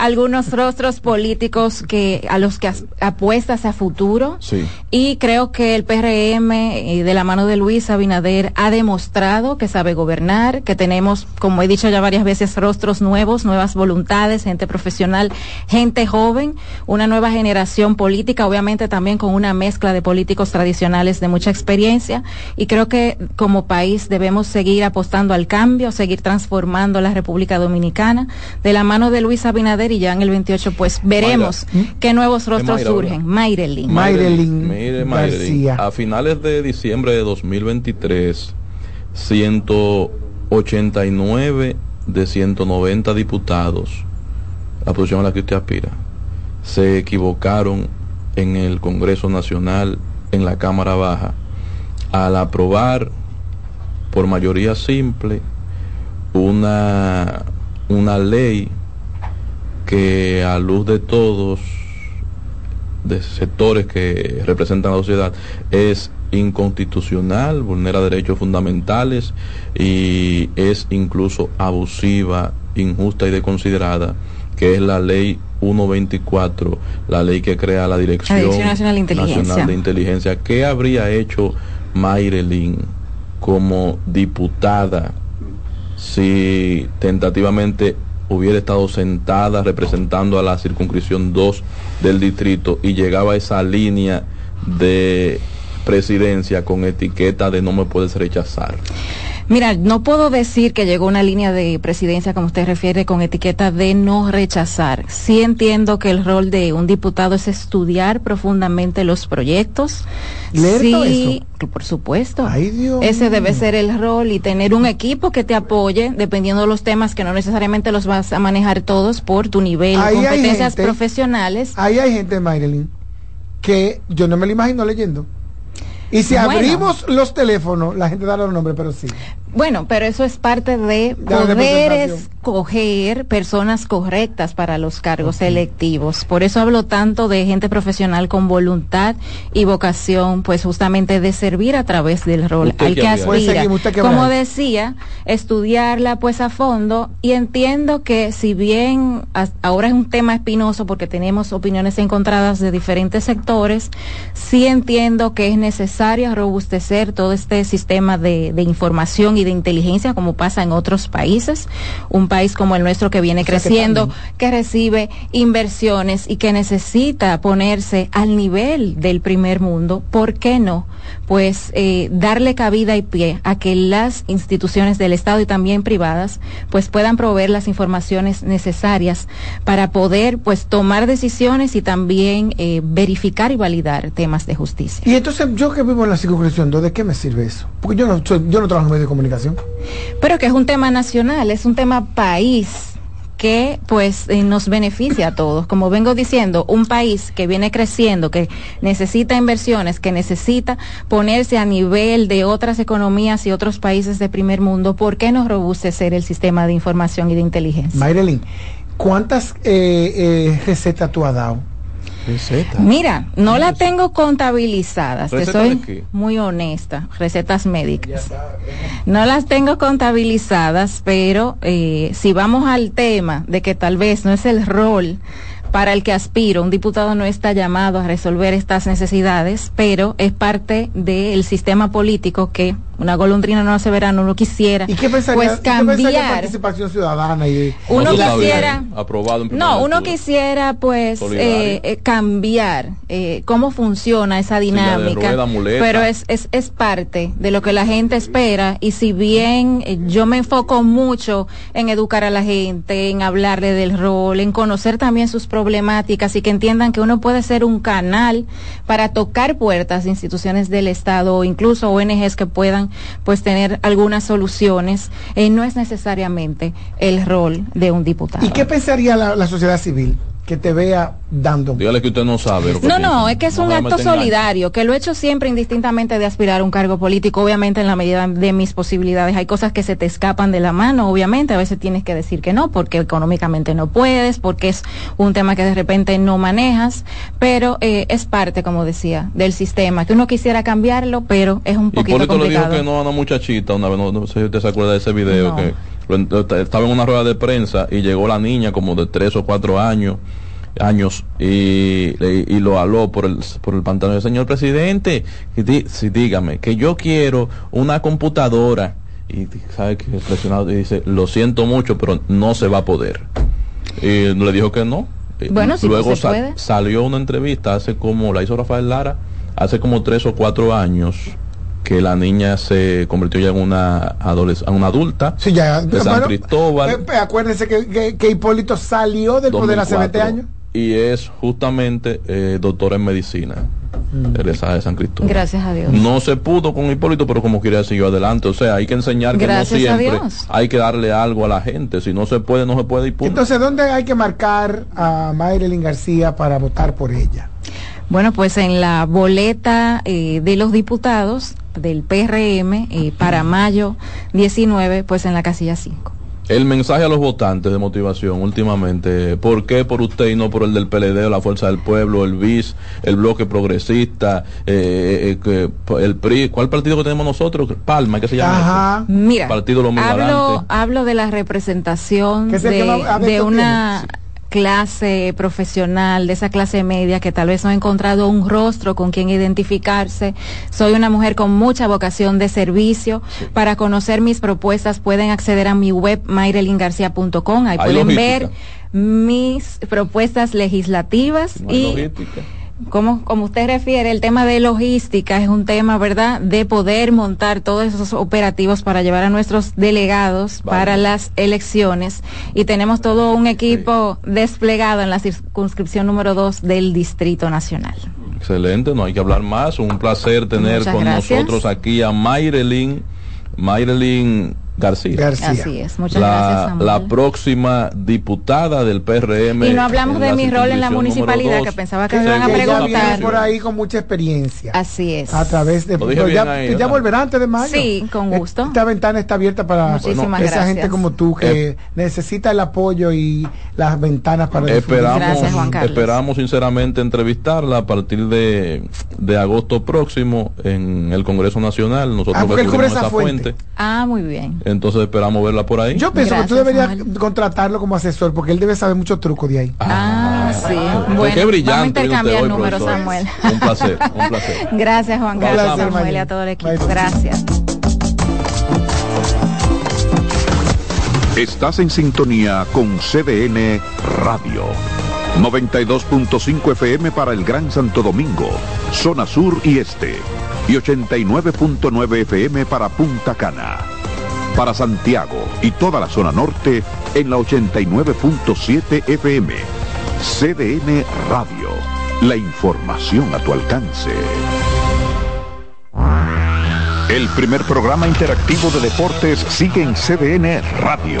S15: algunos rostros políticos que a los que apuestas a futuro.
S3: Sí.
S15: Y creo que el PRM eh, de la mano de Luis Abinader ha demostrado que sabe gobernar, que tenemos, como he dicho ya varias veces, rostros nuevos, nuevas voluntades, gente profesional, gente joven, una nueva generación política, obviamente también con una mezcla de políticos tradicionales de mucha experiencia y creo que como país debemos seguir apostando al cambio, seguir transformando la República Dominicana de la mano de Luis Abinader y ya en el 28 pues veremos qué nuevos rostros surgen. Mayrelin.
S1: Mayrelin
S3: García. A finales de diciembre de 2023, 189 de 190 diputados, la posición a la que usted aspira, se equivocaron en el Congreso Nacional, en la Cámara Baja, al aprobar por mayoría simple una, una ley que a luz de todos, de sectores que representan a la sociedad, es inconstitucional, vulnera derechos fundamentales y es incluso abusiva, injusta y desconsiderada, que es la ley 124, la ley que crea la Dirección,
S15: Nacional, de Inteligencia.
S3: de Inteligencia. ¿Qué habría hecho Mayrelin como diputada si tentativamente hubiera estado sentada representando a la circunscripción 2 del distrito y llegaba a esa línea de presidencia con etiqueta de no me puedes rechazar.
S15: Mira, no puedo decir que llegó una línea de presidencia, como usted refiere, con etiqueta de no rechazar. Sí entiendo que el rol de un diputado es estudiar profundamente los proyectos.
S1: ¿Leer sí,
S15: por supuesto. Ese debe ser el rol y tener un equipo que te apoye, dependiendo de los temas que no necesariamente los vas a manejar todos por tu nivel, de competencias profesionales.
S1: Ahí hay gente, Marilyn, que yo no me lo imagino leyendo. Y si abrimos los teléfonos, la gente da los nombres, pero sí.
S15: Bueno, pero eso es parte de poder escoger personas correctas para los cargos electivos. Por eso hablo tanto de gente profesional con voluntad y vocación, pues justamente de servir a través del rol al que aspira. Como decía, estudiarla pues a fondo. Y entiendo que si bien ahora es un tema espinoso porque tenemos opiniones encontradas de diferentes sectores, sí entiendo que es necesario robustecer todo este sistema de, de información de inteligencia como pasa en otros países, un país como el nuestro que viene creciendo, que, recibe inversiones y que necesita ponerse al nivel del primer mundo, ¿por qué no? Pues eh, darle cabida y pie a que las instituciones del Estado y también privadas pues puedan proveer las informaciones necesarias para poder pues tomar decisiones y también eh, verificar y validar temas de justicia.
S1: Y entonces yo que vivo en la circunscripción, ¿de qué me sirve eso? Porque yo no, yo no trabajo en medios de comunicación
S15: pero que es un tema nacional, es un tema país que pues eh, nos beneficia a todos. Como vengo diciendo, un país que viene creciendo, que necesita inversiones, que necesita ponerse a nivel de otras economías y otros países de primer mundo, ¿por qué no robustecer el sistema de información y de inteligencia?
S1: Mayrelin, ¿cuántas eh, eh, recetas tú has dado?
S15: Mira, no la tengo contabilizadas, te soy muy honesta, recetas médicas. No las tengo contabilizadas, pero eh, si vamos al tema de que tal vez no es el rol para el que aspiro. Un diputado no está llamado a resolver estas necesidades, pero es parte del sistema político que una golondrina no hace verano, uno quisiera
S1: ¿Y qué
S15: pues cambiar.
S1: participación ciudadana y
S15: uno quisiera aprobado no uno quisiera pues eh, eh, cambiar eh, cómo funciona esa dinámica pero es, es, es parte de lo que la gente espera y si bien yo me enfoco mucho en educar a la gente en hablarle del rol en conocer también sus problemáticas y que entiendan que uno puede ser un canal para tocar puertas de instituciones del Estado o incluso ONGs que puedan pues tener algunas soluciones, eh, no es necesariamente el rol de un diputado.
S1: ¿Y qué pensaría la sociedad civil? Que te vea dando.
S3: Dígale que usted no sabe.
S15: no, no, es que es un acto solidario, que lo he hecho siempre indistintamente de aspirar a un cargo político, obviamente en la medida de mis posibilidades. Hay cosas que se te escapan de la mano, obviamente, a veces tienes que decir que no, porque económicamente no puedes, porque es un tema que de repente no manejas, pero eh, es parte, como decía, del sistema, que uno quisiera cambiarlo, pero es un poquito Hipólito complicado. le
S3: dijo que no a una muchachita una vez, no, sé si usted se acuerda de ese video, que estaba en una rueda de prensa y llegó la niña como de tres o cuatro años años y, y, lo aló por el, por el pantalón del señor presidente, y dígame, que yo quiero una computadora y sabe que presionado y dice, lo siento mucho, pero no se va a poder. Y le dijo que no.
S15: Bueno,
S3: Luego salió una entrevista hace como, la hizo Rafael Lara, hace como tres o cuatro años que la niña se convirtió ya en una adolescente, una adulta
S1: sí, ya,
S3: de San Cristóbal.
S1: Eh, acuérdense que, que, Hipólito salió del poder hace 20 años
S3: y es justamente eh, doctora en medicina. Mm. de San Cristóbal.
S15: Gracias a Dios.
S3: No se pudo con Hipólito, pero como quería siguió adelante. O sea, hay que enseñar que no siempre hay que darle algo a la gente. Si no se puede, no se puede y
S1: Entonces, ¿dónde hay que marcar a Mayrelin García para votar por ella?
S15: Bueno, pues en la boleta eh, de los diputados del PRM eh, para mayo 19, pues en la casilla 5.
S3: El mensaje a los votantes de motivación últimamente, ¿por qué por usted y no por el del PLD, la Fuerza del Pueblo, el BIS, el Bloque Progresista, eh, eh, eh, el PRI? ¿Cuál partido que tenemos nosotros? Palma, ¿qué se llama?
S15: Ajá. Mira, partido hablo, hablo de la representación de, de una clase profesional, de esa clase media que tal vez no ha encontrado un rostro con quien identificarse. Soy una mujer con mucha vocación de servicio. Para conocer mis propuestas pueden acceder a mi web mairelingarcia.com. Ahí pueden ver mis propuestas legislativas y como, como usted refiere, el tema de logística es un tema, ¿verdad?, de poder montar todos esos operativos para llevar a nuestros delegados para las elecciones. Y tenemos todo un equipo desplegado en la circunscripción número 2 del Distrito Nacional.
S3: Excelente, no hay que hablar más. Un placer tener con nosotros aquí a Mayrelin. Mayrelin García.
S15: Así es, muchas
S3: la,
S15: gracias. Samuel.
S3: La próxima diputada del PRM.
S15: Y no hablamos de mi rol en la municipalidad, que pensaba que me iban a preguntar.
S1: por ahí con mucha experiencia.
S15: Así es.
S1: A través de. ya, ahí, ya volverá antes de mayo.
S15: Sí, con gusto.
S1: Esta ventana está abierta para
S15: Muchísimas
S1: esa
S15: gracias.
S1: gente como tú que
S3: Eh.
S1: necesita el apoyo y las ventanas para
S3: Esperamos,
S15: Gracias, Juan Carlos.
S3: esperamos sinceramente entrevistarla a partir de, de agosto próximo en el Congreso Nacional. Nosotros
S1: Ah, porque él cubre esa fuente.
S15: Ah, muy bien.
S3: Entonces esperamos verla por ahí.
S1: Yo pienso que tú deberías
S15: Samuel.
S1: contratarlo como asesor porque él debe saber muchos trucos de ahí.
S15: Ah, sí.
S3: Qué
S15: Bueno, vamos a
S3: brillante
S15: intercambiar
S3: usted hoy,
S15: números,
S3: profesor.
S15: Samuel.
S3: Un placer, un placer.
S15: Gracias, Juan Carlos, Samuel y a todo el equipo.
S1: Bye.
S15: Gracias.
S6: Estás en sintonía con CDN Radio. 92.5 FM para el Gran Santo Domingo, zona sur y este. Y 89.9 FM para Punta Cana. Para Santiago y toda la zona norte en la 89.7 FM. CDN Radio. La información a tu alcance. El primer programa interactivo de deportes sigue en CDN Radio.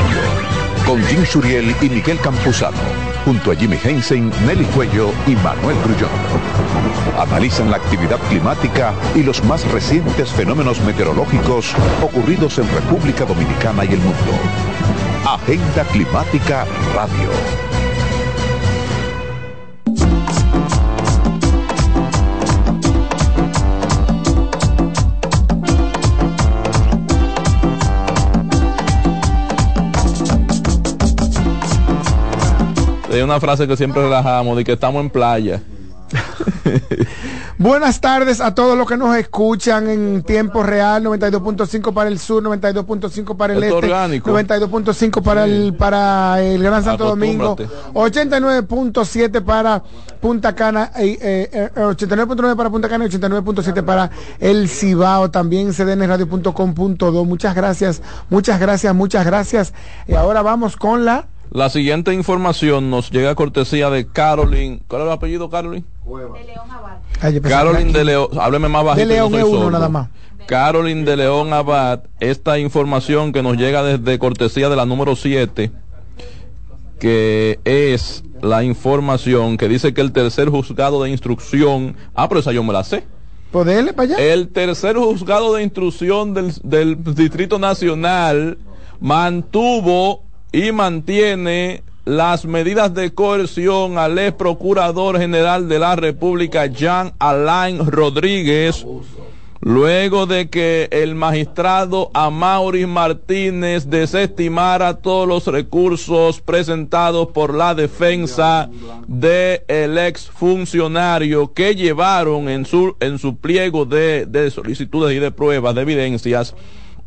S6: con Jim Suriel y Miguel Campuzano, junto a Jimmy Hensen, Nelly Cuello y Manuel Grullón. Analizan la actividad climática y los más recientes fenómenos meteorológicos ocurridos en República Dominicana y el mundo. Agenda Climática Radio.
S3: Hay una frase que siempre relajamos de que estamos en playa.
S1: Buenas tardes a todos los que nos escuchan en tiempo real, 92.5 para el sur, 92.5 para el este, 92.5 para el para el Gran Santo Domingo, 89.7 para Punta Cana, eh, 89.9 eh, para Punta Cana y 89.7 para el Cibao, también cdnradio.com.do. Muchas gracias, muchas gracias, muchas gracias. Y ahora vamos con la
S3: la siguiente información nos llega a cortesía de Caroline. ¿Cuál es el apellido, Caroline? De León Abad. Caroline de León, hábleme más bajito.
S1: De León uno nada más.
S3: Caroline de León Abad, esta información que nos llega desde cortesía de la número 7, que es la información que dice que el tercer juzgado de instrucción, ah, pero esa yo me la sé.
S1: ¿Poderle para allá?
S3: El tercer juzgado de instrucción del, del Distrito Nacional mantuvo y mantiene las medidas de coerción al ex procurador general de la República, Jean Alain Rodríguez, luego de que el magistrado Amaury Martínez desestimara todos los recursos presentados por la defensa del el ex funcionario que llevaron en su, en su pliego de, de solicitudes y de pruebas de evidencias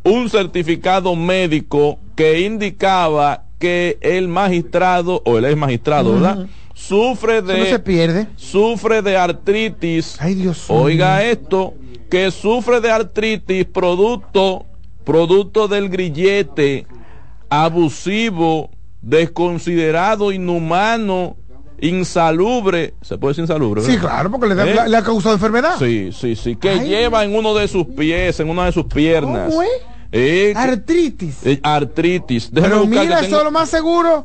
S3: un certificado médico que indicaba que el magistrado o el ex magistrado, ¿verdad? Sufre de
S1: se pierde?
S3: sufre de artritis.
S1: Ay, Dios
S3: Oiga esto, que sufre de artritis producto producto del grillete abusivo, desconsiderado, inhumano, insalubre, se puede decir insalubre.
S1: Sí, claro, porque le, ¿Eh? ha causado enfermedad.
S3: Sí, sí, sí, que lleva en uno de sus pies, en una de sus piernas.
S1: ¿Cómo es? Eh, artritis.
S3: Eh, artritis.
S1: Pero mira, eso es lo más seguro.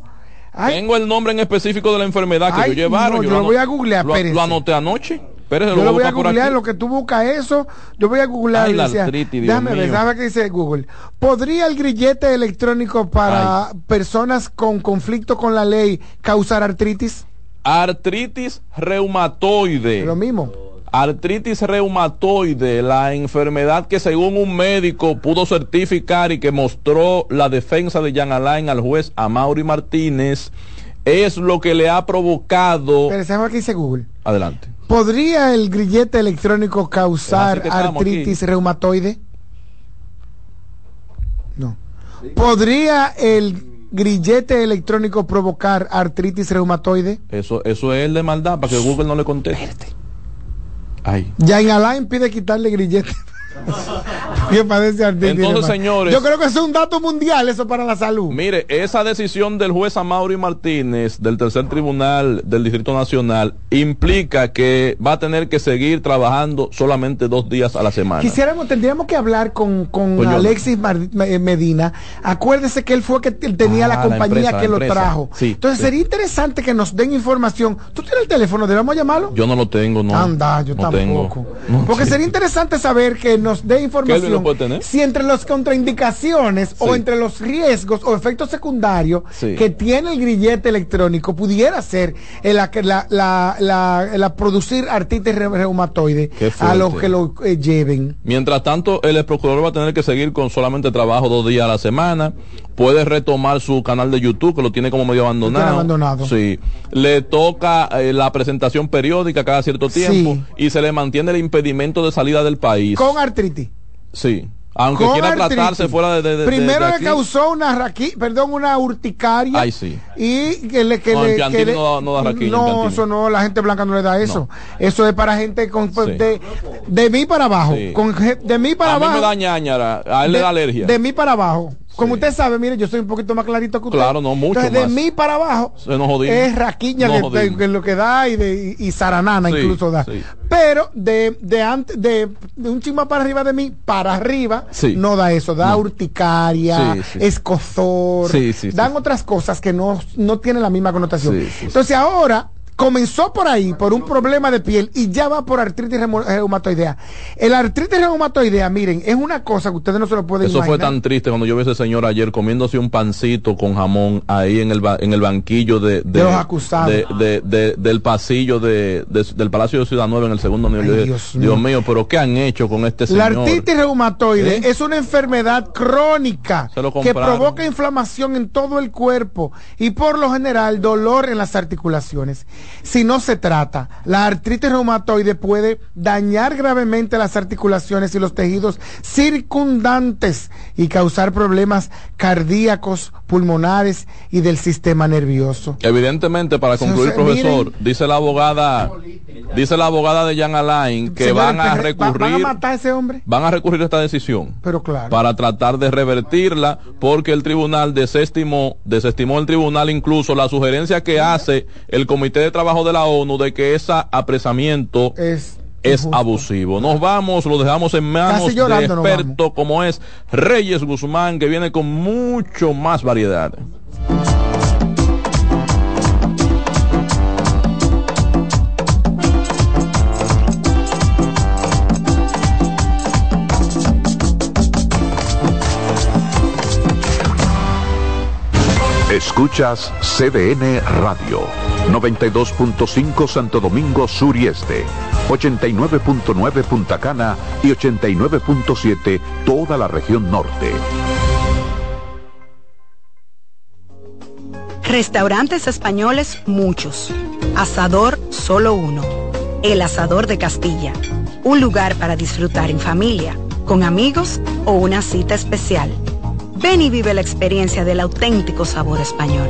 S3: tengo el nombre en específico de la enfermedad que yo llevaron.
S1: yo, lo, voy a googlear.
S3: Lo, lo anoté anoche.
S1: Pérez, yo lo, voy a googlear, lo que tú buscas eso, yo voy a googlear. déjame ver, ¿sabes qué dice Google? ¿Podría el grillete electrónico para personas con conflicto con la ley causar artritis?
S3: Artritis reumatoide.
S1: Lo mismo
S3: artritis reumatoide, la enfermedad que según un médico pudo certificar y que mostró la defensa de Jan Alain al juez Amaury Martínez, es lo que le ha provocado.
S1: Pero ¿sabes qué dice Google?
S3: Adelante.
S1: ¿Podría el grillete electrónico causar artritis reumatoide? No. ¿Podría el grillete electrónico provocar artritis reumatoide?
S3: Eso, eso es el de maldad, para que Google no le conteste.
S1: Ya en Alain pide quitarle grillete.
S3: Entonces, señores.
S1: Yo creo que es un dato mundial eso para la salud.
S3: Mire, esa decisión del juez Amaury Martínez del tercer tribunal del Distrito Nacional implica que va a tener que seguir trabajando solamente dos días a la semana.
S1: Quisiéramos, tendríamos que hablar con, con Alexis Medina. Acuérdese que él fue que tenía la ah, compañía que lo trajo. Entonces sería interesante que nos den información. ¿Tú tienes el teléfono? ¿Debemos llamarlo?
S3: Yo no lo tengo, no.
S1: Anda, yo tampoco. Porque sería interesante saber que nos dé información si entre las contraindicaciones o entre los riesgos o efectos secundarios que tiene el grillete electrónico pudiera ser la, la, la, producir artritis reumatoide a los que lo eh, lleven.
S3: Mientras tanto, el procurador va a tener que seguir con solamente trabajo dos días a la semana. Puede retomar su canal de YouTube, que lo tiene como medio abandonado.
S1: abandonado.
S3: Sí. Le toca eh, la presentación periódica cada cierto tiempo y se le mantiene el impedimento de salida del país.
S1: Con artritis.
S3: Sí. Aunque quiera tratarse fuera de,
S1: Primero le causó una perdón, una urticaria.
S3: Ay, sí.
S1: Y que le que
S3: no,
S1: le,
S3: que le, no, no, da
S1: No, eso no, la gente blanca no le da eso. Eso es para gente con de, de mí para abajo. Con, de mí para abajo. A
S3: mí me da ñañara, a él le da alergia.
S1: De mí para abajo. Como usted sabe, mire, yo soy un poquito más clarito que usted.
S3: Claro, no, mucho
S1: Entonces, de mí para abajo es raquiña que, lo que da y, de, y, zaranana incluso da. Pero de, de, antes, de, un chisma para arriba de mí, para arriba, no da eso. Da urticaria, escozor, dan otras cosas que no, no tienen la misma connotación. Entonces ahora comenzó por ahí, por un problema de piel y ya va por artritis reumatoidea. El artritis reumatoidea, miren, es una cosa que ustedes no se lo pueden
S3: Eso fue tan triste cuando yo vi a ese señor ayer comiéndose un pancito con jamón ahí en el, en el banquillo de,
S1: de, los acusados.
S3: De, del pasillo de, del Palacio de Ciudad Nueva en el segundo nivel. Dios, mío. pero ¿qué han hecho con este señor?
S1: La artritis reumatoide ¿Eh? es una enfermedad crónica que provoca inflamación en todo el cuerpo y por lo general dolor en las articulaciones si no se trata. La artritis reumatoide puede dañar gravemente las articulaciones y los tejidos circundantes y causar problemas cardíacos, pulmonares y del sistema nervioso.
S3: Evidentemente, para concluir, profesor, dice la abogada, dice la abogada de Jan Alain que van a recurrir. ¿Van a
S1: matar a ese hombre?
S3: Van a recurrir a esta decisión.
S1: Pero claro.
S3: Para tratar de revertirla, porque el tribunal desestimó, desestimó el tribunal incluso la sugerencia que hace el Comité de Trabajo de la ONU de que ese apresamiento es es abusivo. Nos vamos, lo dejamos en manos de experto como es Reyes Guzmán, que viene con mucho más variedad.
S6: Escuchas CDN Radio, 92.5 Santo Domingo Sur y Este, 89.9 Punta Cana y 89.7 toda la región norte.
S16: Restaurantes españoles muchos. Asador solo uno. El Asador de Castilla. Un lugar para disfrutar en familia, con amigos o una cita especial Ven y vive la experiencia del auténtico sabor español.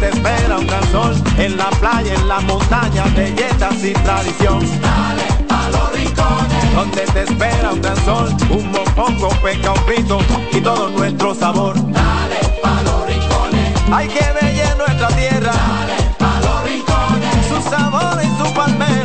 S17: un gran sol en la playa, en la montaña, belleza sin tradición.
S18: Dale a los rincones,
S17: donde te espera un gran sol, un mopongo, peca, un frito y todo nuestro sabor.
S16: Dale a los rincones, hay que bella en nuestra tierra. Dale a los rincones, su sabor y su palmera